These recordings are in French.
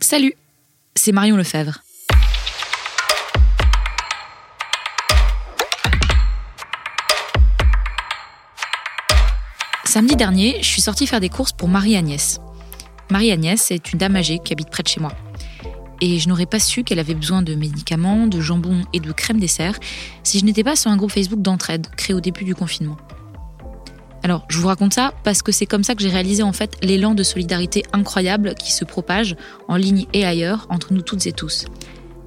Salut, c'est Marion Lefebvre. Samedi dernier, je suis sortie faire des courses pour Marie-Agnès. Marie-Agnès est une dame âgée qui habite près de chez moi. Et je n'aurais pas su qu'elle avait besoin de médicaments, de jambon et de crème dessert si je n'étais pas sur un groupe Facebook d'entraide créé au début du confinement. Alors, je vous raconte ça parce que c'est comme ça que j'ai réalisé en fait l'élan de solidarité incroyable qui se propage en ligne et ailleurs entre nous toutes et tous.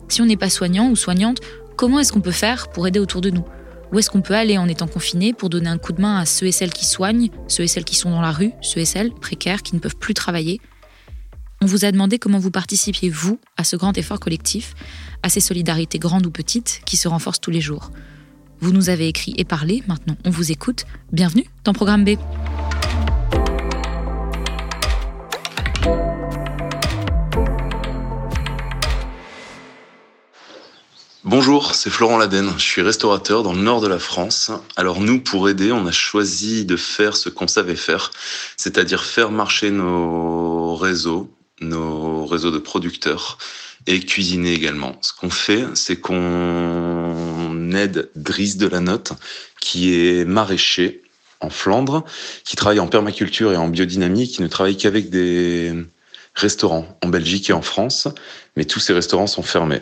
Si on n'est pas soignant ou soignante, comment est-ce qu'on peut faire pour aider autour de nous? Où est-ce qu'on peut aller en étant confiné pour donner un coup de main à ceux et celles qui soignent, ceux et celles qui sont dans la rue, ceux et celles précaires qui ne peuvent plus travailler? On vous a demandé comment vous participiez, vous, à ce grand effort collectif, à ces solidarités grandes ou petites qui se renforcent tous les jours. Vous nous avez écrit et parlé, maintenant on vous écoute. Bienvenue dans Programme B. Bonjour, c'est Florent Laden. Je suis restaurateur dans le nord de la France. Alors nous, pour aider, on a choisi de faire ce qu'on savait faire, c'est-à-dire faire marcher nos réseaux, nos réseaux de producteurs et cuisiner également. Ce qu'on fait, c'est qu'on aide Driss de la Note, qui est maraîcher en Flandre, qui travaille en permaculture et en biodynamie, qui ne travaille qu'avec des restaurants en Belgique et en France, mais tous ces restaurants sont fermés.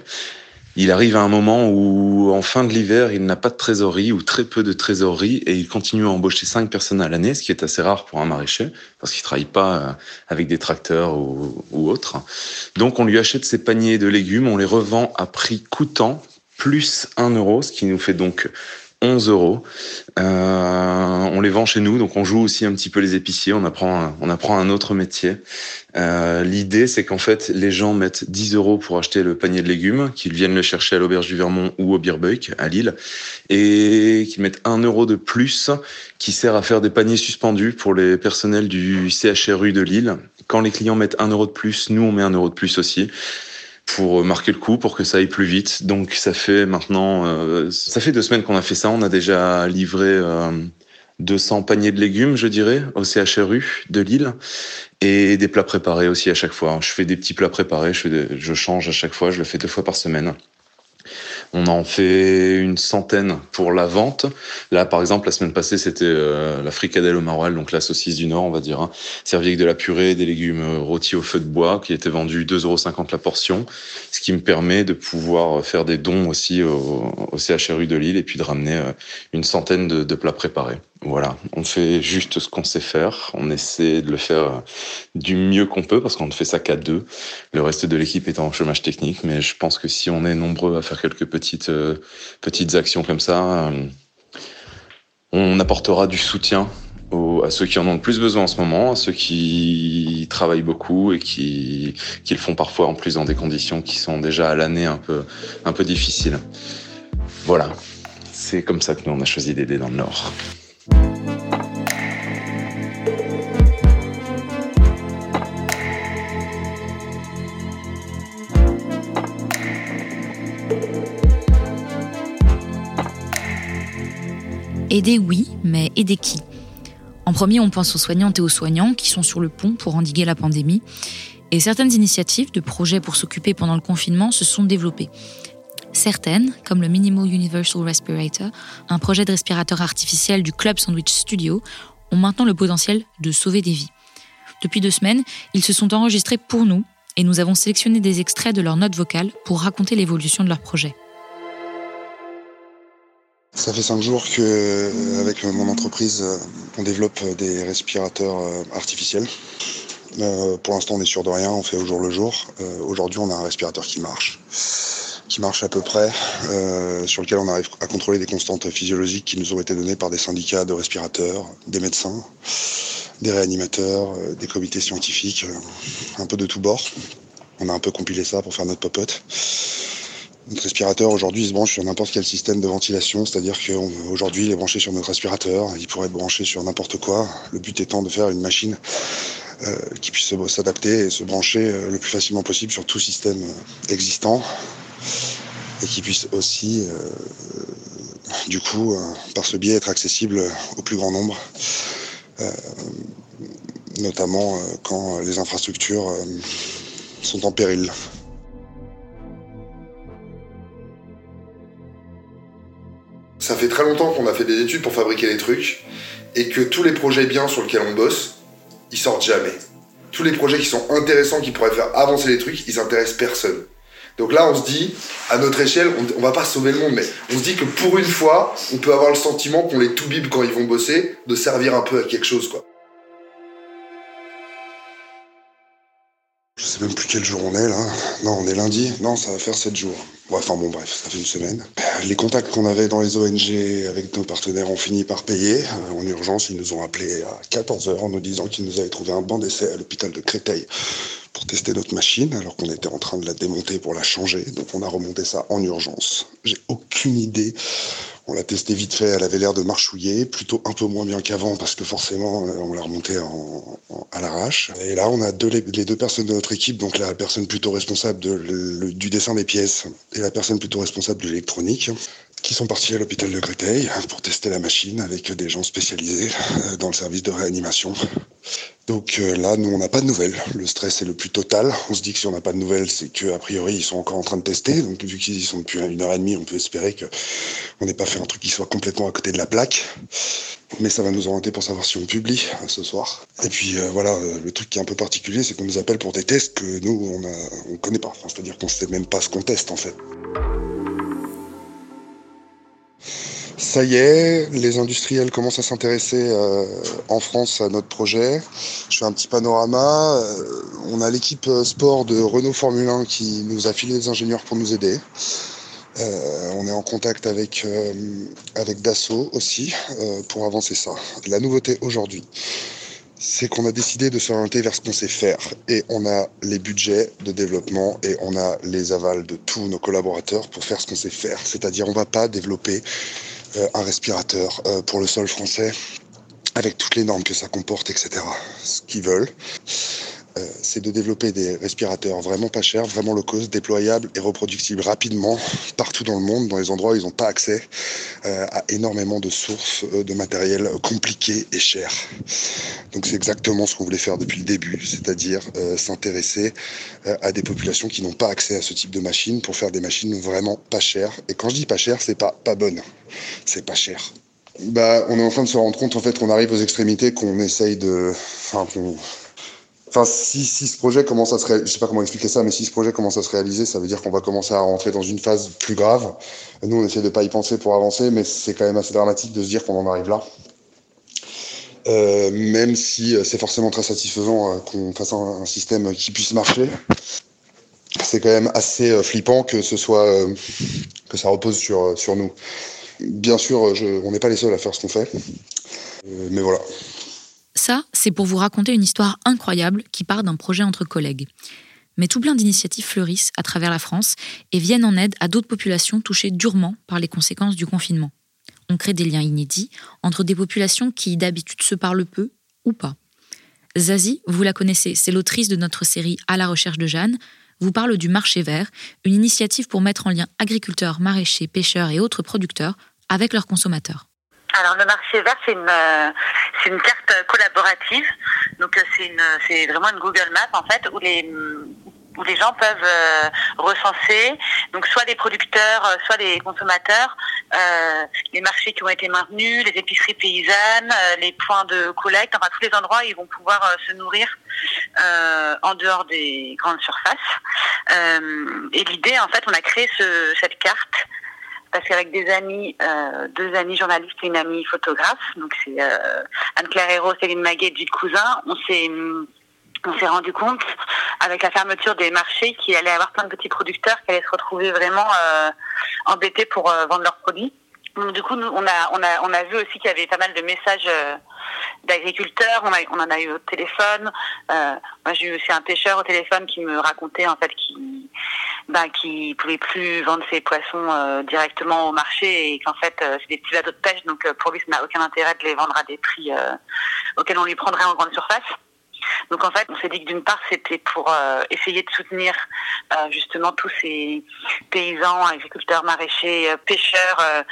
Il arrive à un moment où, en fin de l'hiver, il n'a pas de trésorerie ou très peu de trésorerie et il continue à embaucher cinq personnes à l'année, ce qui est assez rare pour un maraîcher parce qu'il travaille pas euh, avec des tracteurs ou, ou autres. Donc, on lui achète ses paniers de légumes, on les revend à prix coûtant plus 1 euro, ce qui nous fait donc 11 euros. Euh, on les vend chez nous, donc on joue aussi un petit peu les épiciers, on apprend, un- on apprend un autre métier. Euh, L'idée, c'est qu'en fait, les gens mettent 10 euros pour acheter le panier de légumes, qu'ils viennent le chercher à l'auberge du Vermont ou au Beerbeuk, à Lille, et qu'ils mettent 1 euro de plus, qui sert à faire des paniers suspendus pour les personnels du CHRU de Lille. Quand les clients mettent 1 euro de plus, nous, on met 1 euro de plus aussi pour marquer le coup, pour que ça aille plus vite. Donc ça fait maintenant, euh, ça fait deux semaines qu'on a fait ça. On a déjà livré euh, 200 paniers de légumes, je dirais, au CHRU de Lille, et des plats préparés aussi à chaque fois. Je fais des petits plats préparés, je, fais des- je change à chaque fois, je le fais deux fois par semaine. On en fait une centaine pour la vente. Là, par exemple, la semaine passée, c'était euh, la fricadelle au maroilles, donc la saucisse du Nord, on va dire, hein, servie avec de la purée, des légumes rôtis au feu de bois, qui était vendu 2,50€ la portion, ce qui me permet de pouvoir faire des dons aussi au, au CHRU de Lille et puis de ramener euh, une centaine de, de plats préparés. Voilà, on fait juste ce qu'on sait faire. On essaie de le faire euh, du mieux qu'on peut parce qu'on ne fait ça qu'à deux. Le reste de l'équipe est en chômage technique, mais je pense que si on est nombreux à faire quelques petites euh, petites actions comme ça, euh, on apportera du soutien à ceux qui en ont le plus besoin en ce moment, à ceux qui travaillent beaucoup et qui, qui le font parfois en plus dans des conditions qui sont déjà à l'année un peu, un peu difficiles. Voilà, c'est comme ça que nous on a choisi d'aider dans le Nord. Aider, oui, mais aider qui? En premier, on pense aux soignantes et aux soignants qui sont sur le pont pour endiguer la pandémie. Et certaines initiatives de projets pour s'occuper pendant le confinement se sont développées. Certaines, comme le Minimal Universal Respirator, un projet de respirateur artificiel du Club Sandwich Studio, ont maintenant le potentiel de sauver des vies. Depuis deux semaines, ils se sont enregistrés pour nous et nous avons sélectionné des extraits de leurs notes vocales pour raconter l'évolution de leur projet. Ça fait cinq jours que, euh, avec mon entreprise, euh, on développe euh, des respirateurs artificiels. Pour l'instant, on est sûr de rien, on fait au jour le jour. Aujourd'hui, on a un respirateur qui marche. qui marche à peu près, sur lequel on arrive à contrôler des constantes physiologiques qui nous ont été données par des syndicats de respirateurs, des médecins, des réanimateurs, des comités scientifiques, un peu de tous bords. On a un peu compilé ça pour faire notre popote. Notre respirateur aujourd'hui se branche sur n'importe quel système de ventilation, c'est-à-dire qu'aujourd'hui il est branché sur notre respirateur, il pourrait être branché sur n'importe quoi. Le but étant de faire une machine euh, qui puisse s'adapter et se brancher euh, le plus facilement possible sur tout système euh, existant et qui puisse aussi, du coup, par ce biais, être accessible au plus grand nombre, notamment quand les infrastructures sont en péril. Ça fait très longtemps qu'on a fait des études pour fabriquer les trucs et que tous les projets bien sur lesquels on bosse, ils sortent jamais. Tous les projets qui sont intéressants, qui pourraient faire avancer les trucs, ils intéressent personne. Donc là, on se dit, à notre échelle, on, on va pas sauver le monde, mais on se dit que pour une fois, on peut avoir le sentiment qu'on les tout bib quand ils vont bosser, de servir un peu à quelque chose, quoi. Je sais même plus quel jour on est là. Non, on est lundi. Non, ça va faire 7 jours. enfin bon, bref, ça fait une semaine. Les contacts qu'on avait dans les ONG avec nos partenaires ont fini par payer. Euh, en urgence, ils nous ont appelés à 14h en nous disant qu'ils nous avaient trouvé un banc d'essai à l'hôpital de Créteil pour tester notre machine alors qu'on était en train de la démonter pour la changer. Donc on a remonté ça en urgence. J'ai aucune idée on l'a testé vite fait, elle avait l'air de marchouiller, plutôt un peu moins bien qu'avant parce que forcément euh, on l'a remonté en, à l'arrache. Et là on a les, deux personnes de notre équipe, donc la personne plutôt responsable du dessin des pièces et la personne plutôt responsable de l'électronique, qui sont partis à l'hôpital de Créteil pour tester la machine avec des gens spécialisés euh, dans le service de réanimation. Donc euh, là, nous, on n'a pas de nouvelles. Le stress est le plus total. On se dit que si on n'a pas de nouvelles, c'est qu'a priori, ils sont encore en train de tester. Donc vu qu'ils y sont depuis une heure et demie, on peut espérer qu'on n'ait pas fait un truc qui soit complètement à côté de la plaque. Mais ça va nous orienter pour savoir si on publie euh, ce soir. Et puis voilà, le truc qui est un peu particulier, c'est qu'on nous appelle pour des tests que nous, on ne on connaît pas. Enfin, C'est-à-dire qu'on ne sait même pas ce qu'on teste en fait. Ça y est, les industriels commencent à s'intéresser euh, en France à notre projet. Je fais un petit panorama. Euh, on a l'équipe euh, sport de Renault Formule 1 qui nous a filé des ingénieurs pour nous aider. on est en contact avec, avec Dassault aussi pour avancer ça. La nouveauté aujourd'hui, c'est qu'on a décidé de s'orienter vers ce qu'on sait faire. Et on a les budgets de développement et on a les avals de tous nos collaborateurs pour faire ce qu'on sait faire. C'est-à-dire on va pas développer un respirateur euh, pour le sol français avec toutes les normes que ça comporte, etc. Ce qu'ils veulent, euh, c'est de développer des respirateurs vraiment pas chers, vraiment low cost, déployables et reproductibles rapidement partout dans le monde, dans les endroits où ils n'ont pas accès euh, à énormément de sources euh, de matériel compliqué et cher. Donc c'est exactement ce qu'on voulait faire depuis le début, c'est-à-dire s'intéresser à des populations qui n'ont pas accès à ce type de machines pour faire des machines vraiment pas chères. Et quand je dis pas cher, c'est pas pas bonne, c'est pas cher. Bah, on est en train de se rendre compte en fait qu'on arrive aux extrémités, qu'on essaye de, enfin, qu'on Enfin, si, si ce projet commence à se réaliser, je sais pas comment expliquer ça, mais si ce projet commence à se réaliser, ça veut dire qu'on va commencer à rentrer dans une phase plus grave. Nous, on essaie de pas y penser pour avancer, mais c'est quand même assez dramatique de se dire qu'on en arrive là. Euh, même si euh, c'est forcément très satisfaisant euh, qu'on fasse un, système qui puisse marcher, c'est quand même assez flippant que ce soit que ça repose sur sur nous. Bien sûr, on n'est pas les seuls à faire ce qu'on fait, mais voilà. Ça, c'est pour vous raconter une histoire incroyable qui part d'un projet entre collègues. Mais tout plein d'initiatives fleurissent à travers la France et viennent en aide à d'autres populations touchées durement par les conséquences du confinement. On crée des liens inédits entre des populations qui d'habitude se parlent peu ou pas. Zazie, vous la connaissez, c'est l'autrice de notre série À la recherche de Jeanne, vous parle du marché vert, une initiative pour mettre en lien agriculteurs, maraîchers, pêcheurs et autres producteurs avec leurs consommateurs. Alors le marché vert, c'est une, euh, une carte collaborative. Donc euh, c'est, une, c'est vraiment une Google Map en fait où les où les gens peuvent euh, recenser, donc soit les producteurs, soit les consommateurs, les marchés qui ont été maintenus, les épiceries paysannes, les points de collecte, enfin tous les endroits où ils vont pouvoir se nourrir en dehors des grandes surfaces. et l'idée, en fait, on a créé ce, cette carte parce qu'avec des amis, euh, deux amis journalistes et une amie photographe, donc c'est euh, Anne-Claire Hérault, Céline Maguet et Gilles Cousin, on s'est on s'est rendu compte avec la fermeture des marchés qu'il allait y avoir plein de petits producteurs qui allaient se retrouver vraiment euh, embêtés pour euh, vendre leurs produits. Du coup, nous, on a, on a, on a vu aussi qu'il y avait pas mal de messages euh, d'agriculteurs. On, en a eu au téléphone. Euh, moi, j'ai eu aussi un pêcheur au téléphone qui me racontait en fait qui, ben, pouvait plus vendre ses poissons euh, directement au marché et qu'en fait, c'est des petits bateaux de pêche. Donc, pour lui, ça n'a aucun intérêt de les vendre à des prix auxquels on lui prendrait en grande surface. Donc en fait, on s'est dit que d'une part, c'était pour euh, essayer de soutenir euh, justement tous ces paysans, agriculteurs, maraîchers, euh, pêcheurs euh,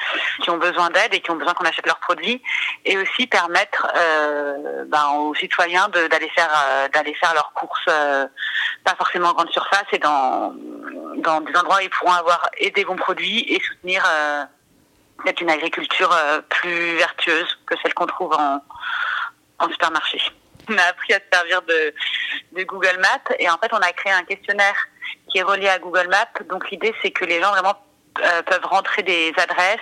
qui ont besoin d'aide et qui ont besoin qu'on achète leurs produits, et aussi permettre euh, ben, aux citoyens d'aller faire euh, faire leurs courses, pas forcément en grande surface, et dans dans des endroits où ils pourront avoir et des bons produits et soutenir peut-être une agriculture plus vertueuse que celle qu'on trouve en, en supermarché. On a appris à se servir de, Google Maps et en fait on a créé un questionnaire qui est relié à Google Maps. Donc l'idée c'est que les gens vraiment euh, peuvent rentrer des adresses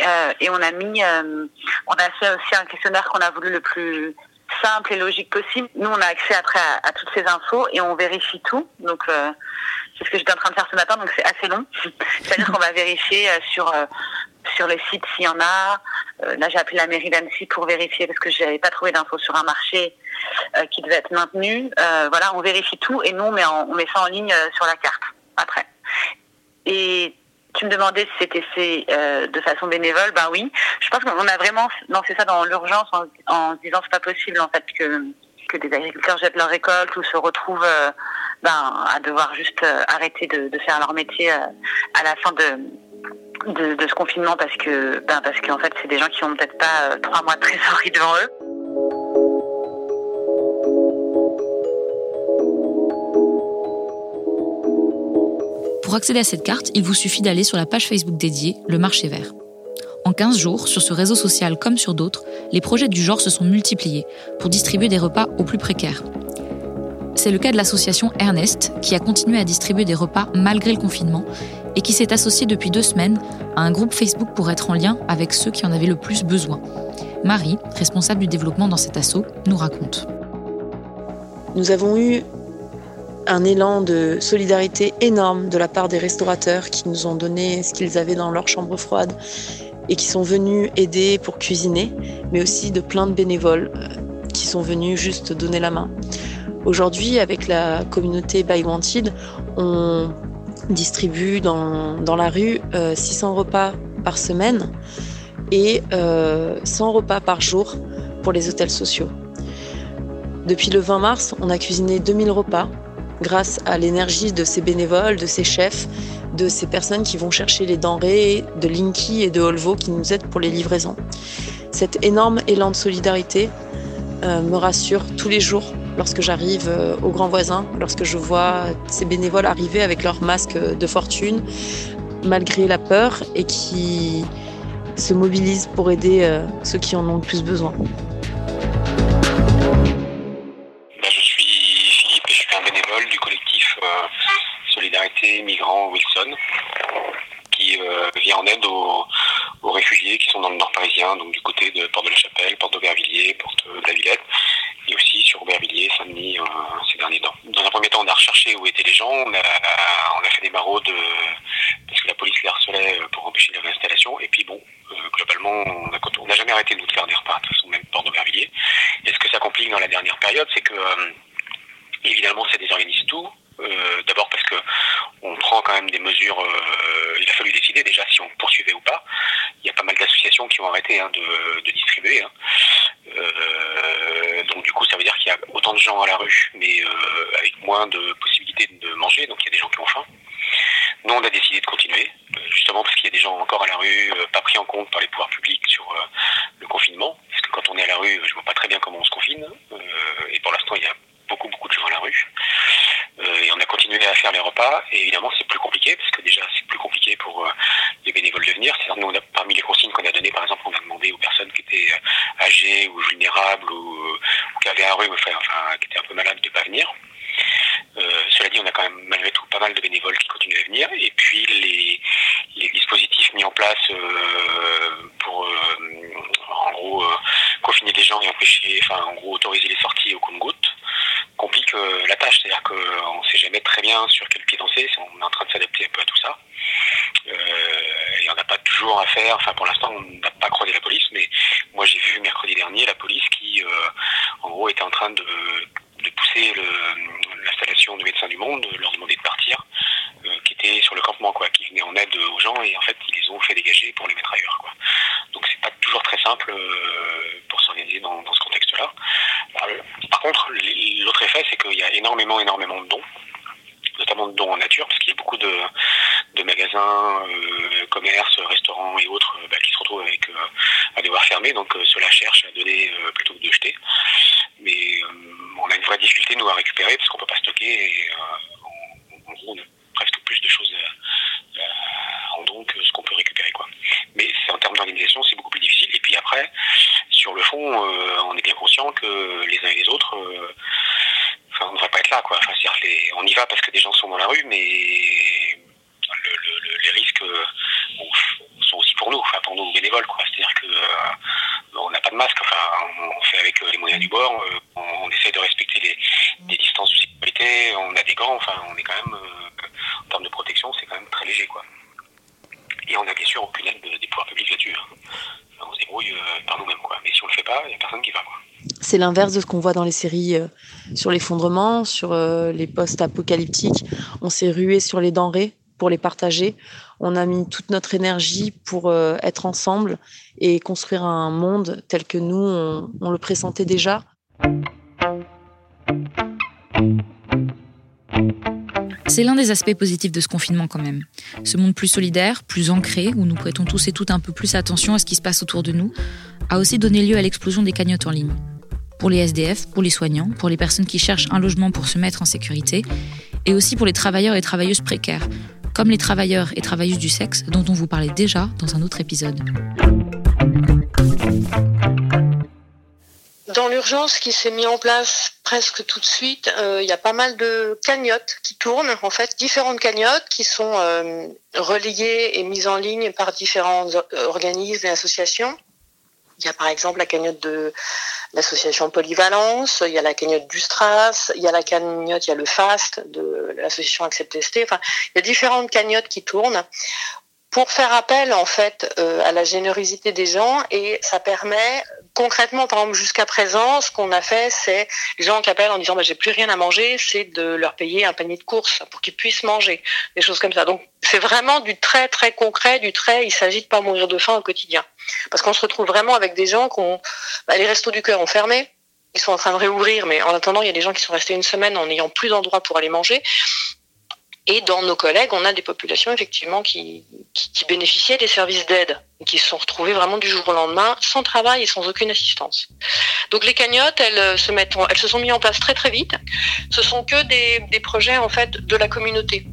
euh, et on a mis, euh, on a fait aussi un questionnaire qu'on a voulu le plus simple et logique possible. Nous on a accès après à, à toutes ces infos et on vérifie tout. Donc c'est ce que j'étais en train de faire ce matin, donc c'est assez long. C'est-à-dire qu'on va vérifier sur sur le site s'il y en a. Euh, là, j'ai appelé la mairie d'Annecy pour vérifier parce que j'avais pas trouvé d'infos sur un marché euh, qui devait être maintenu. Euh, voilà, on vérifie tout et nous on met, on met ça en ligne sur la carte après. Et tu me demandais si c'était fait de façon bénévole, ben oui. Je pense qu'on a vraiment lancé ça dans l'urgence en, en disant c'est pas possible en fait que que des agriculteurs jettent leur récolte ou se retrouvent ben, à devoir juste arrêter de, faire leur métier à la fin de, de, ce confinement parce que ben, parce qu'en fait c'est des gens qui ont peut-être pas euh, trois mois de trésorerie devant eux. Pour accéder à cette carte, il vous suffit d'aller sur la page Facebook dédiée Le Marché Vert. En 15 jours, sur ce réseau social comme sur d'autres, les projets du genre se sont multipliés pour distribuer des repas aux plus précaires. C'est le cas de l'association Ernest, qui a continué à distribuer des repas malgré le confinement et qui s'est associée depuis deux semaines à un groupe Facebook pour être en lien avec ceux qui en avaient le plus besoin. Marie, responsable du développement dans cet assaut, nous raconte. Nous avons eu un élan de solidarité énorme de la part des restaurateurs qui nous ont donné ce qu'ils avaient dans leur chambre froide et qui sont venus aider pour cuisiner, mais aussi de plein de bénévoles euh, qui sont venus juste donner la main. Aujourd'hui, avec la communauté Buy Wanted, on distribue dans, dans la rue euh, 600 repas par semaine et euh, 100 repas par jour pour les hôtels sociaux. Depuis le 20 mars, on a cuisiné 2000 repas grâce à l'énergie de ces bénévoles, de ces chefs, de ces personnes qui vont chercher les denrées, de Linky et de Olvo qui nous aident pour les livraisons. Cet énorme élan de solidarité euh, me rassure tous les jours lorsque j'arrive euh, au Grand Voisin, lorsque je vois ces bénévoles arriver avec leur masque de fortune, malgré la peur, et qui se mobilisent pour aider euh, ceux qui en ont le plus besoin. Je suis Philippe je suis un bénévole du collectif euh, Solidarité Migrants Wilson qui vient en aide aux, aux réfugiés qui sont dans le nord parisien, donc du côté de Porte de la Chapelle, Porte d'Aubervilliers, Porte de la Villette et aussi sur Aubervilliers, Saint-Denis euh, ces derniers temps. Dans un premier temps, on a recherché où étaient les gens, on a, on a fait des maraudes parce que la police les harcelait euh, pour empêcher les réinstallations et puis bon, euh, globalement, on n'a jamais arrêté nous de faire des repas, de toute façon, même Porte d'Aubervilliers. Et ce que ça complique dans la dernière période, c'est que évidemment, ça désorganise tout. Euh, D'abord parce que on prend quand même des mesures. euh, il a fallu décider déjà si on poursuivait ou pas. Il y a pas mal d'associations qui ont arrêté hein, de, distribuer. hein. Euh, donc du coup, ça veut dire qu'il y a autant de gens à la rue, mais avec moins de possibilités de manger. Donc il y a des gens qui ont faim. Nous, on a décidé de continuer, justement parce qu'il y a des gens encore à la rue, pas pris en compte par les pouvoirs publics sur le confinement. Parce que quand on est à la rue, je vois pas très bien comment on se confine. Et pour l'instant, il y a beaucoup, beaucoup de gens à la rue. Euh, et on a continué à faire les repas. Et évidemment, c'est plus compliqué, parce que déjà, c'est plus compliqué pour euh, les bénévoles de venir. Nous, parmi les consignes qu'on a données, par exemple, on a demandé aux personnes qui étaient euh, âgées ou vulnérables ou, euh, ou qui avaient un rhume, enfin, enfin, qui étaient un peu malades, de pas venir. Cela dit, on a quand même malgré tout pas mal de bénévoles qui continuent à venir. Et puis les, dispositifs mis en place pour, en gros, confiner les gens et empêcher, enfin, en gros, autoriser les sorties au compte-gouttes, compliquent euh, passage, c'est-à-dire jamais très bien sur quel pied danser, on est en train de s'adapter un peu à tout ça. Euh, et on n'a pas toujours à faire, enfin pour l'instant on n'a pas croisé la police, mais moi j'ai vu mercredi dernier la police qui euh, en gros était en train de, pousser l'installation de médecins du monde, de leur demander de partir, euh, qui était sur le campement, quoi, qui venait en aide aux gens et en fait ils les ont fait dégager pour les mettre ailleurs. Quoi. Donc c'est pas toujours très simple pour s'organiser dans, dans, ce contexte-là. Par contre, l'autre effet c'est qu'il y a énormément, énormément de dons notamment de dons en nature, parce qu'il y a beaucoup de, magasins, euh, commerces, restaurants et autres euh, bah, qui se retrouvent avec euh, à devoir fermer, donc cela cherche à donner plutôt que de jeter. Mais on a une vraie difficulté nous à récupérer parce qu'on peut pas stocker et on a presque plus de choses en don que ce qu'on peut récupérer quoi. Mais en termes d'organisation c'est beaucoup plus difficile. Et puis après, sur le fond, on est bien conscient que les uns et les autres on ne devrait pas être là, quoi. On y va parce que des gens sont dans la rue, mais les risques sont aussi pour nous, enfin pour nous bénévoles, quoi. C'est-à-dire que euh, on n'a pas de masque, enfin, on fait avec euh, les moyens du bord, euh, on, essaie de respecter les, distances de sécurité, on a des gants, enfin, on est quand même, en termes de protection, c'est quand même très léger, quoi. Et on n'a bien sûr aucune aide des pouvoirs publics là-dessus. Hein. On se débrouille par nous-mêmes, quoi. Mais si on le fait pas, il n'y a personne qui va, quoi. C'est l'inverse de ce qu'on voit dans les séries euh, sur l'effondrement, sur euh, les postes apocalyptiques. On s'est rué sur les denrées pour les partager. On a mis toute notre énergie pour euh, être ensemble et construire un monde tel que nous, on, le pressentait déjà. C'est l'un des aspects positifs de ce confinement quand même. Ce monde plus solidaire, plus ancré, où nous prêtons tous et toutes un peu plus attention à ce qui se passe autour de nous, a aussi donné lieu à l'explosion des cagnottes en ligne pour les SDF, pour les soignants, pour les personnes qui cherchent un logement pour se mettre en sécurité, et aussi pour les travailleurs et travailleuses précaires, comme les travailleurs et travailleuses du sexe dont on vous parlait déjà dans un autre épisode. Dans l'urgence qui s'est mis en place presque tout de suite, euh, il y a pas mal de cagnottes qui tournent, en fait, différentes cagnottes qui sont euh, relayées et mises en ligne par différents organismes et associations. Il y a par exemple la cagnotte de l'association Polyvalence, il y a la cagnotte du Stras, il y a la cagnotte, il y a le FAST de l'association Accept Enfin, il y a différentes cagnottes qui tournent. Pour faire appel en fait euh, à la générosité des gens et ça permet concrètement par exemple jusqu'à présent ce qu'on a fait c'est les gens qui appellent en disant bah, j'ai plus rien à manger c'est de leur payer un panier de courses pour qu'ils puissent manger des choses comme ça. Donc c'est vraiment du très très concret du très il s'agit de pas mourir de faim au quotidien. Parce qu'on se retrouve vraiment avec des gens qui ont bah, les restos du cœur ont fermé ils sont en train de réouvrir mais en attendant il y a des gens qui sont restés une semaine en n'ayant plus d'endroit pour aller manger et dans nos collègues, on a des populations effectivement qui, bénéficiaient des services d'aide, qui se sont retrouvées vraiment du jour au lendemain sans travail et sans aucune assistance. Donc les cagnottes, elles euh, se sont mises en place très très vite. Ce sont que des, des projets en fait de la communauté.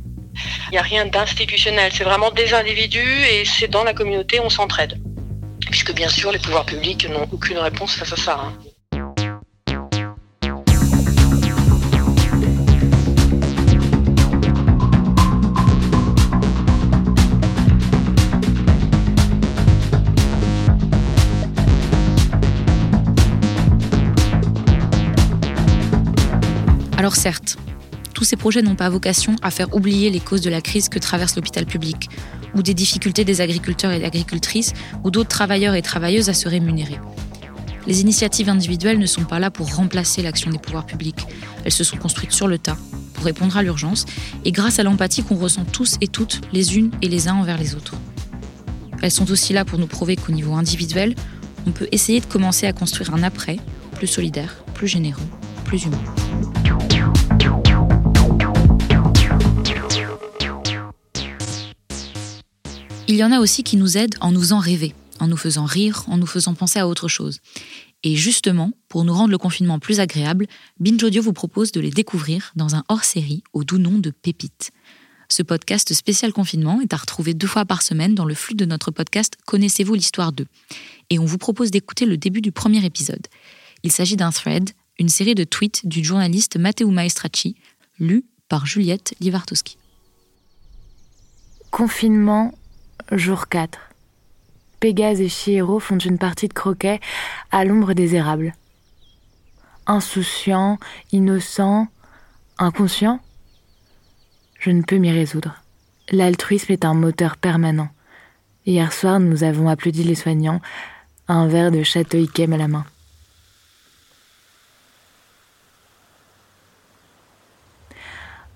Il n'y a rien d'institutionnel, c'est vraiment des individus et c'est dans la communauté on s'entraide. Puisque bien sûr les pouvoirs publics n'ont aucune réponse face à ça. Hein. Alors certes, tous ces projets n'ont pas vocation à faire oublier les causes de la crise que traverse l'hôpital public, ou des difficultés des agriculteurs et agricultrices, ou d'autres travailleurs et travailleuses à se rémunérer. Les initiatives individuelles ne sont pas là pour remplacer l'action des pouvoirs publics. Elles se sont construites sur le tas, pour répondre à l'urgence, et grâce à l'empathie qu'on ressent tous et toutes, les unes et les uns envers les autres. Elles sont aussi là pour nous prouver qu'au niveau individuel, on peut essayer de commencer à construire un après, plus solidaire, plus généreux, plus humain. Il y en a aussi qui nous aident en nous faisant rêver, en nous faisant rire, en nous faisant penser à autre chose. Et justement, pour nous rendre le confinement plus agréable, Binge vous propose de les découvrir dans un hors-série au doux nom de Pépite. Ce podcast spécial confinement est à retrouver deux fois par semaine dans le flux de notre podcast Connaissez-vous l'histoire d'eux Et on vous propose d'écouter le début du premier épisode. Il s'agit d'un thread, une série de tweets du journaliste Matteo Maestracci, lu par Juliette Livartowski. Confinement jour 4. Pégase et Chihiro font une partie de croquet à l'ombre des érables. Insouciants, innocents, Inconscient Je ne peux m'y résoudre. L'altruisme est un moteur permanent. Hier soir, nous avons applaudi les soignants, un verre de Château Yquem à la main.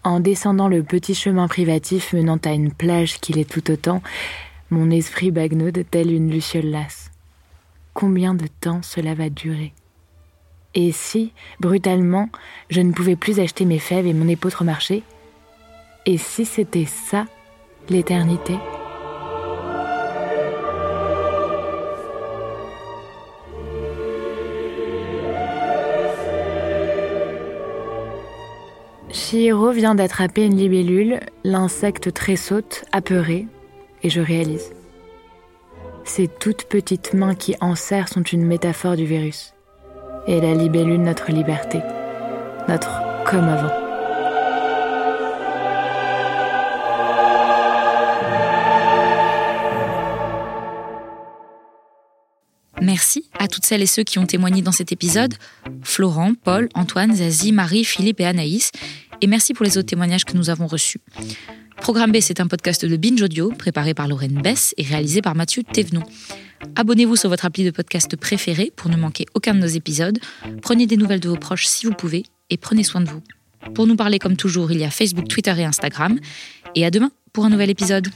En descendant le petit chemin privatif menant à une plage qui l'est tout autant, mon esprit bagnode tel une luciole lasse. Combien de temps cela va durer? Et si, brutalement, je ne pouvais plus acheter mes fèves et mon épeautre marché? Et si c'était ça, l'éternité? Chihiro vient d'attraper une libellule, l'insecte tressaute, apeuré, et je réalise. Ces toutes petites mains qui enserrent sont une métaphore du virus. Et la libellule notre liberté, notre comme avant. Merci à toutes celles et ceux qui ont témoigné dans cet épisode. Florent, Paul, Antoine, Zazie, Marie, Philippe et Anaïs. Et merci pour les autres témoignages que nous avons reçus. Programme B, c'est un podcast de Binge Audio, préparé par Lorraine Bess et réalisé par Mathieu Thévenon. Abonnez-vous sur votre appli de podcast préféré pour ne manquer aucun de nos épisodes. Prenez des nouvelles de vos proches si vous pouvez et prenez soin de vous. Pour nous parler comme toujours, il y a Facebook, Twitter et Instagram. Et à demain pour un nouvel épisode.